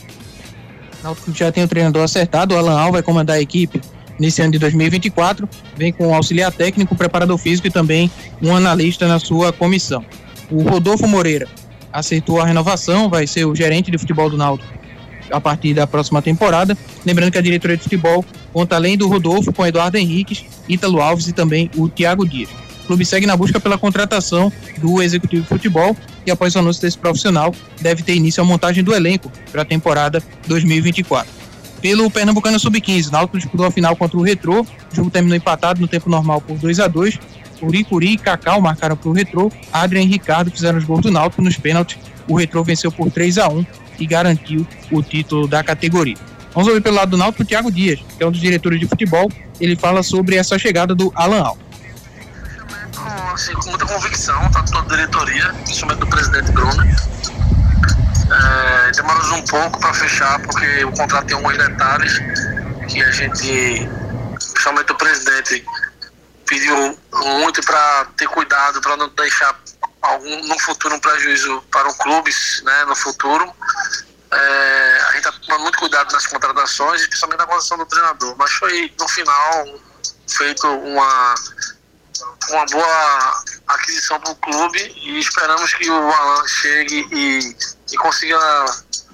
Náutico já tem o treinador acertado, o Alan Al vai comandar a equipe nesse ano de 2024, vem com auxiliar técnico, preparador físico e também um analista na sua comissão. O Rodolfo Moreira aceitou a renovação, vai ser o gerente de futebol do Náutico a partir da próxima temporada. Lembrando que a diretoria de futebol conta além do Rodolfo com Eduardo Henriques, Ítalo Alves e também o Thiago Dias. O clube segue na busca pela contratação do executivo de futebol e após o anúncio desse profissional deve ter início a montagem do elenco para a temporada 2024 pelo Pernambucano Sub-15. Náutico disputou a final contra o Retrô. O jogo terminou empatado no tempo normal por 2 a 2 Uricuri e Cacau marcaram para o Retrô. Adrian e Ricardo fizeram os gols do Náutico nos pênaltis. O Retrô venceu por 3 a 1 e garantiu o título da categoria. Vamos ouvir pelo lado do Náutico o Thiago Dias, que é um dos diretores de futebol. Ele fala sobre essa chegada do Alan Al. Assim, com muita convicção, tá toda a diretoria, principalmente do presidente Bruno é, demoramos um pouco para fechar, porque o contrato tem alguns detalhes que a gente, principalmente o presidente, pediu muito para ter cuidado, para não deixar algum no futuro um prejuízo para o clube, né, no futuro. É, a gente está tomando muito cuidado nas contratações, principalmente na contratação do treinador. Mas foi no final feito uma uma boa aquisição para o clube e esperamos que o Alan chegue e, e consiga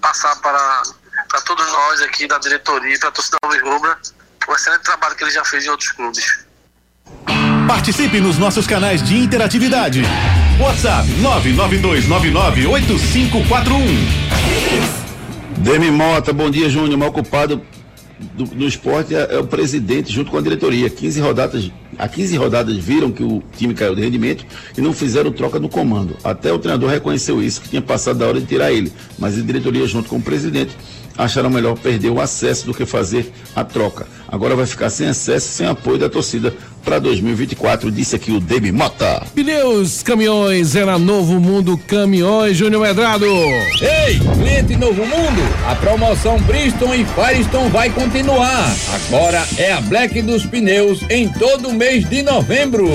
passar para, para todos nós aqui da diretoria e para a torcida Alves Rubra o excelente trabalho que ele já fez em outros clubes. Participe nos nossos canais de interatividade. WhatsApp 992998541. Demi Mota, bom dia, Júnior. Mal ocupado do, do esporte é, é, o presidente junto com a diretoria. 15 rodadas, há 15 rodadas viram que o time caiu de rendimento e não fizeram troca no comando. Até o treinador reconheceu isso, que tinha passado da hora de tirar ele. Mas a diretoria junto com o presidente acharam melhor perder o acesso do que fazer a troca. Agora vai ficar sem acesso, sem apoio da torcida para 2024, disse aqui o Demi Mota. Pneus, caminhões, era Novo Mundo Caminhões, Júnior Medrado. Ei, cliente Novo Mundo, a promoção Bristol e Firestone vai continuar. Agora é a Black dos Pneus em todo o mês de novembro.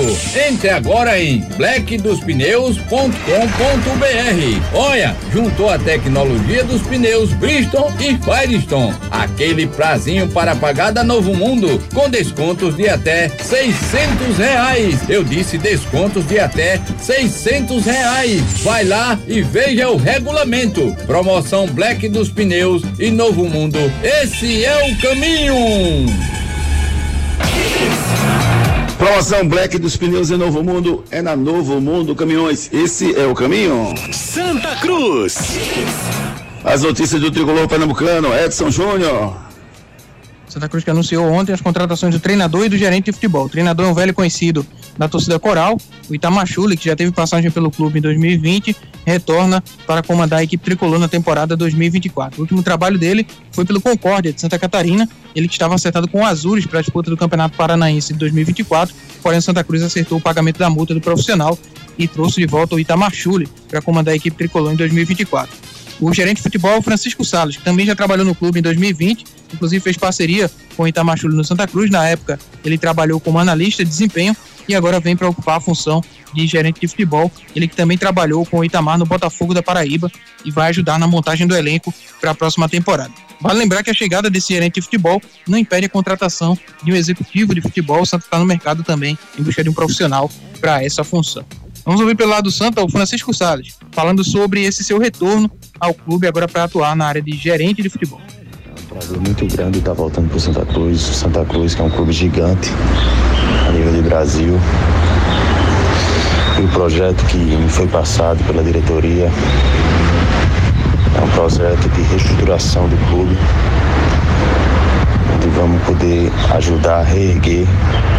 Entre agora em blackdospneus.com.br. Olha, juntou a tecnologia dos pneus Bristol e Firestone. Aquele prazinho para pagar da Novo Mundo, com descontos de até seis 600 reais. Eu disse descontos de até 600 reais. Vai lá e veja o regulamento. Promoção Black dos Pneus e Novo Mundo. Esse é o caminho. Promoção Black dos Pneus em Novo Mundo é na Novo Mundo Caminhões. Esse é o caminho. Santa Cruz. As notícias do tricolor pernambucano, Edson Júnior. Santa Cruz que anunciou ontem as contratações do treinador e do gerente de futebol. O treinador é um velho conhecido da torcida coral, o Itamachule, que já teve passagem pelo clube em 2020, retorna para comandar a equipe tricolor na temporada 2024. O último trabalho dele foi pelo Concórdia de Santa Catarina, ele que estava acertado com o Azures para a disputa do Campeonato Paranaense de 2024, porém Santa Cruz acertou o pagamento da multa do profissional e trouxe de volta o Itamachule para comandar a equipe tricolor em 2024 o gerente de futebol Francisco Salles, que também já trabalhou no clube em 2020, inclusive fez parceria com o Itamar Chuli no Santa Cruz. Na época, ele trabalhou como analista de desempenho e agora vem para ocupar a função de gerente de futebol. Ele que também trabalhou com o Itamar no Botafogo da Paraíba e vai ajudar na montagem do elenco para a próxima temporada. Vale lembrar que a chegada desse gerente de futebol não impede a contratação de um executivo de futebol. O Santa está no mercado também em busca de um profissional para essa função. Vamos ouvir pelo lado do Santa o Francisco Salles, falando sobre esse seu retorno ao clube agora para atuar na área de gerente de futebol. É um prazer muito grande estar voltando para o Santa Cruz. Santa Cruz, que é um clube gigante a nível de Brasil. E o projeto que me foi passado pela diretoria é um projeto de reestruturação do clube, onde vamos poder ajudar a reerguer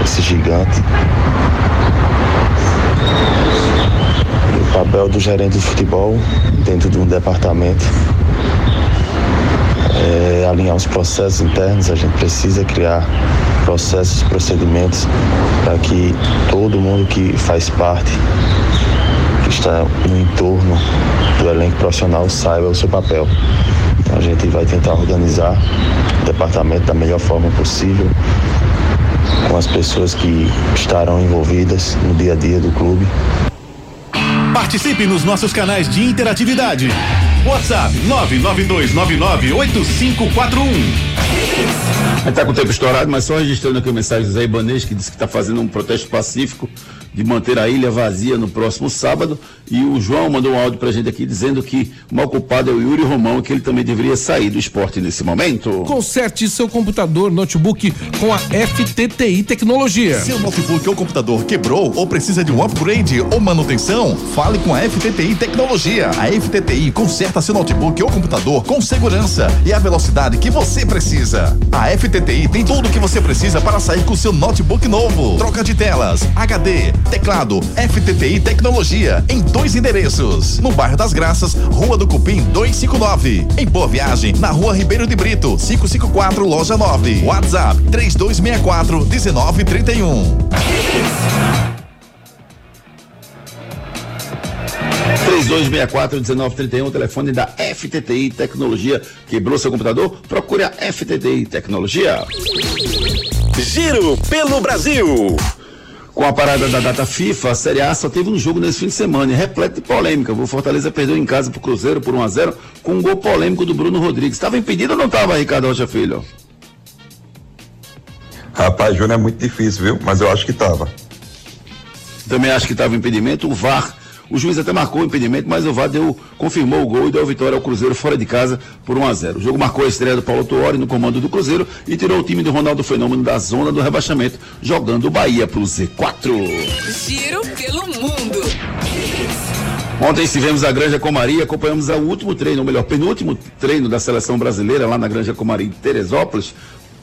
esse gigante papel do gerente de futebol dentro de um departamento é alinhar os processos internos, a gente precisa criar processos, procedimentos para que todo mundo que faz parte, que está no entorno do elenco profissional, saiba o seu papel. Então a gente vai tentar organizar o departamento da melhor forma possível, com as pessoas que estarão envolvidas no dia a dia do clube. Participe nos nossos canais de interatividade. WhatsApp 992998541. A gente tá com o tempo estourado, mas só registrando aqui a mensagem do Zé Ibanês, que disse que está fazendo um protesto pacífico de manter a ilha vazia no próximo sábado. E o João mandou um áudio pra gente aqui dizendo que o mal culpado é o Yuri Romão e que ele também deveria sair do esporte nesse momento. Conserte seu computador, notebook com a FTTI Tecnologia. Seu notebook ou computador quebrou ou precisa de um upgrade ou manutenção? Fale com a FTTI Tecnologia. A FTTI conserta seu notebook ou computador com segurança e a velocidade que você precisa. A FTTI tem tudo o que você precisa para sair com seu notebook novo. Troca de telas, HD, teclado, FTTI Tecnologia em dois endereços. No bairro das Graças, Rua do Cupim 259. Em Boa Viagem, na Rua Ribeiro de Brito, 554, Loja 9. WhatsApp 3264 1931. 3264-1931, telefone da FTTI Tecnologia. Quebrou seu computador? Procure a FTTI Tecnologia. Giro pelo Brasil. Com a parada da data FIFA, a Série A só teve um jogo nesse fim de semana, repleto de polêmica. O Fortaleza perdeu em casa pro Cruzeiro por 1 a 0 com um gol polêmico do Bruno Rodrigues. Estava impedido ou não estava, Ricardo Rocha Filho? Rapaz, Júnior, é muito difícil, viu? Mas eu acho que tava. Também acho que estava impedimento. O VAR o juiz até marcou o impedimento, mas o VAR deu, confirmou o gol e deu vitória ao Cruzeiro fora de casa por 1 a 0 O jogo marcou a estreia do Paulo Tuori no comando do Cruzeiro e tirou o time do Ronaldo Fenômeno da zona do rebaixamento, jogando o Bahia para o Z4. Giro pelo mundo. Ontem estivemos na Granja Comari acompanhamos o último treino, ou melhor, penúltimo treino da seleção brasileira lá na Granja Comari em Teresópolis.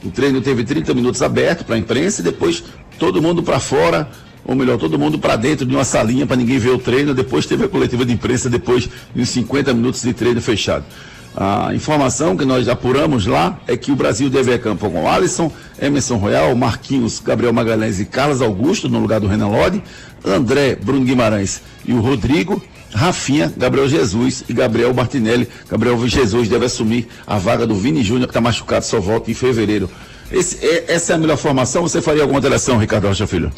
O treino teve 30 minutos aberto para a imprensa e depois todo mundo para fora ou melhor, todo mundo para dentro de uma salinha para ninguém ver o treino. Depois teve a coletiva de imprensa, depois de uns 50 minutos de treino fechado. A informação que nós apuramos lá é que o Brasil deve a campo com Alisson, Emerson Royal, Marquinhos, Gabriel Magalhães e Carlos Augusto no lugar do Renan Lodi, André, Bruno Guimarães e o Rodrigo, Rafinha, Gabriel Jesus e Gabriel Martinelli. Gabriel Jesus deve assumir a vaga do Vini Júnior, que está machucado, só volta em fevereiro. Esse, essa é a melhor formação? Você faria alguma alteração, Ricardo Rocha Filho?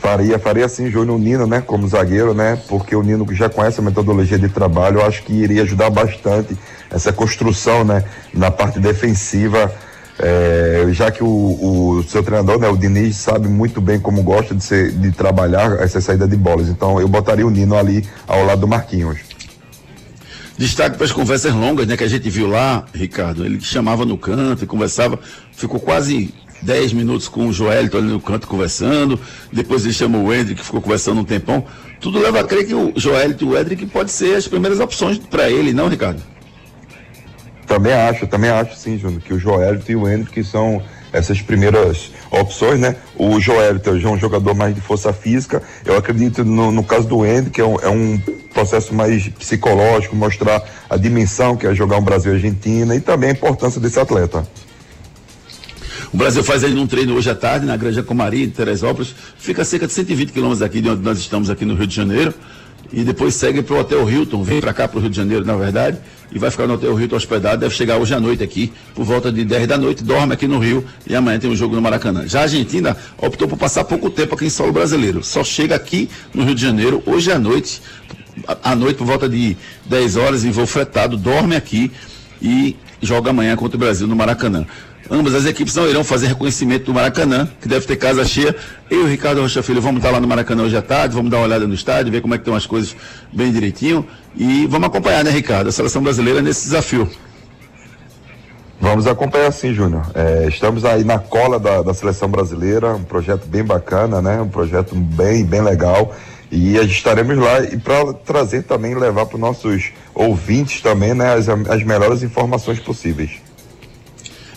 Faria, faria sim, Júnior Nino, né, como zagueiro, né, porque o Nino já conhece a metodologia de trabalho, eu acho que iria ajudar bastante essa construção, né, na parte defensiva É, já que o, o, seu treinador, né, o Diniz, sabe muito bem como gosta de, ser, de trabalhar essa saída de bolas. Então eu botaria o Nino ali ao lado do Marquinhos. Destaque para as conversas longas, né, que a gente viu lá, Ricardo. Ele chamava no canto e conversava, ficou quase 10 minutos com o Joelito ali no canto conversando. Depois ele chamou o Hendrick, que ficou conversando um tempão. Tudo leva a crer que o Joelito e o Hendrick pode ser as primeiras opções para ele, não, Ricardo? Também acho, também acho sim, Júnior, que o Joelito e o Hendrick são essas primeiras opções, né? O Joelito já é um jogador mais de força física. Eu acredito no, no caso do Hendrick, é um, é um processo mais psicológico, mostrar a dimensão que é jogar um Brasil e Argentina e também a importância desse atleta. O Brasil faz aí um treino hoje à tarde na Granja Comari, de Teresópolis. Fica a cerca de 120 quilômetros daqui de onde nós estamos aqui no Rio de Janeiro. E depois segue para o Hotel Hilton, vem para cá para o Rio de Janeiro, na verdade, e vai ficar no Hotel Hilton hospedado. Deve chegar hoje à noite aqui, por volta de 10 da noite, dorme aqui no Rio e amanhã tem um jogo no Maracanã. Já a Argentina optou por passar pouco tempo aqui em solo brasileiro. Só chega aqui no Rio de Janeiro hoje à noite, à noite por volta de 10 horas em voo fretado, dorme aqui e joga amanhã contra o Brasil no Maracanã. Ambas as equipes não irão fazer reconhecimento do Maracanã, que deve ter casa cheia. Eu e o Ricardo Rocha Filho vamos estar lá no Maracanã hoje à tarde, vamos dar uma olhada no estádio, ver como é que estão as coisas bem direitinho. E vamos acompanhar, né, Ricardo, a seleção brasileira nesse desafio. Vamos acompanhar sim, Júnior. É, estamos aí na cola da, da, seleção brasileira, um projeto bem bacana, né? Um projeto bem, bem legal. E estaremos lá e para trazer também, levar para os nossos ouvintes também, né, as, as melhores informações possíveis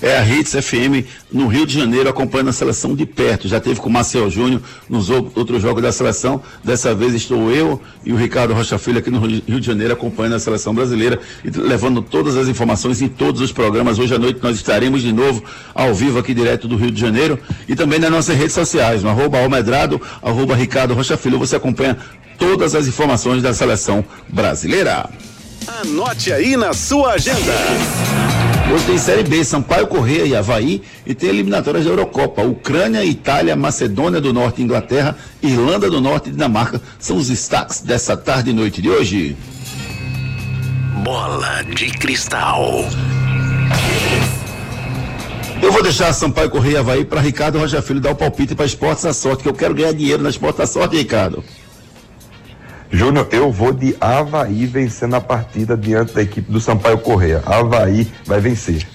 é a Hits FM no Rio de Janeiro acompanhando a seleção de perto. Já teve com o Marcel Júnior nos outros jogos da seleção. Dessa vez estou eu e o Ricardo Rocha Filho aqui no Rio de Janeiro acompanhando a seleção brasileira e levando todas as informações em todos os programas. Hoje à noite nós estaremos de novo ao vivo aqui direto do Rio de Janeiro e também nas nossas redes sociais, no arroba Almedrado, arroba Ricardo Rocha Filho. Você acompanha todas as informações da seleção brasileira. Anote aí na sua agenda. Hoje tem Série B, Sampaio Correia e Havaí, e tem eliminatórias da Eurocopa. Ucrânia, Itália, Macedônia do Norte, Inglaterra, Irlanda do Norte e Dinamarca são os destaques dessa tarde e noite de hoje. Bola de cristal. Eu vou deixar Sampaio Correia e Havaí para Ricardo Rocha Filho dar o palpite para Esportes à Sorte, que eu quero ganhar dinheiro na Esportes à Sorte, Ricardo. Júnior, eu vou de Havaí vencendo a partida diante da equipe do Sampaio Correia. Havaí vai vencer.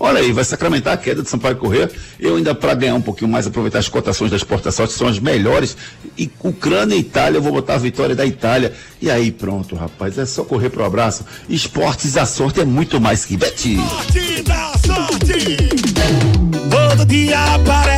Olha aí, vai sacramentar a queda do Sampaio Correia. Eu ainda, para ganhar um pouquinho mais, aproveitar as cotações da exportações, que são as melhores. E Ucrânia e Itália, eu vou botar a vitória da Itália. E aí, pronto, rapaz, é só correr pro abraço. Esportes, a sorte é muito mais que bete. Sorte da sorte! Todo dia aparece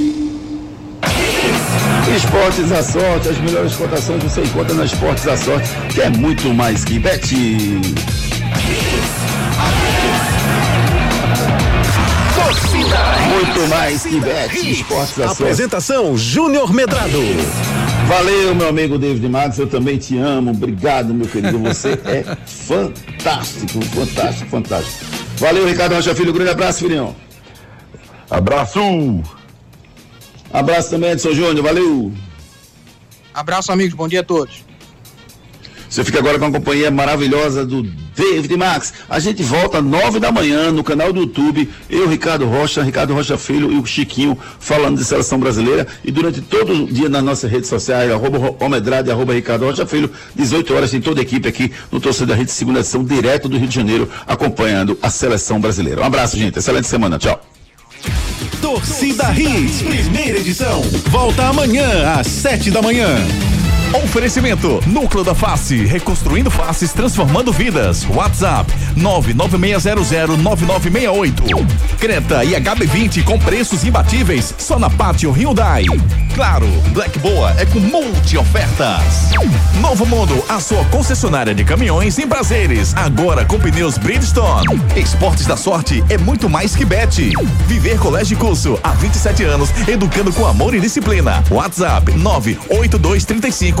Esportes da Sorte, as melhores cotações você encontra na Esportes da Sorte, que é muito mais que bet. Muito mais que bet. Esportes da Sorte. Apresentação Júnior Medrado. Valeu, meu amigo David Max, eu também te amo. Obrigado, meu querido. Você é fantástico, fantástico, fantástico. Valeu, Ricardo Rocha Filho. Grande abraço, filhão. Abraço. Abraço também, Edson Júnior, valeu. Abraço, amigos, bom dia a todos. Você fica agora com a companhia maravilhosa do David Max. A gente volta às nove da manhã no canal do YouTube. Eu, Ricardo Rocha, Ricardo Rocha Filho e o Chiquinho falando de seleção brasileira. E durante todo o dia nas nossas redes sociais, arroba Homedrade, arroba Ricardo Rocha Filho, 18 horas, tem toda a equipe aqui no Torcedor da Rede, segunda edição, direto do Rio de Janeiro, acompanhando a seleção brasileira. Um abraço, gente. Excelente semana. Tchau. Torcida Hits, primeira edição. Volta amanhã às sete da manhã. Oferecimento Núcleo da Face, reconstruindo faces, transformando vidas. WhatsApp 996009968. Creta e HB20 com preços imbatíveis só na Pátio Hyundai. Claro, Black Boa é com multi ofertas. Novo Mundo, a sua concessionária de caminhões em prazeres, agora com pneus Bridgestone. Esportes da Sorte é muito mais que bet. Viver Colégio Curso há 27 anos, educando com amor e disciplina. WhatsApp 98235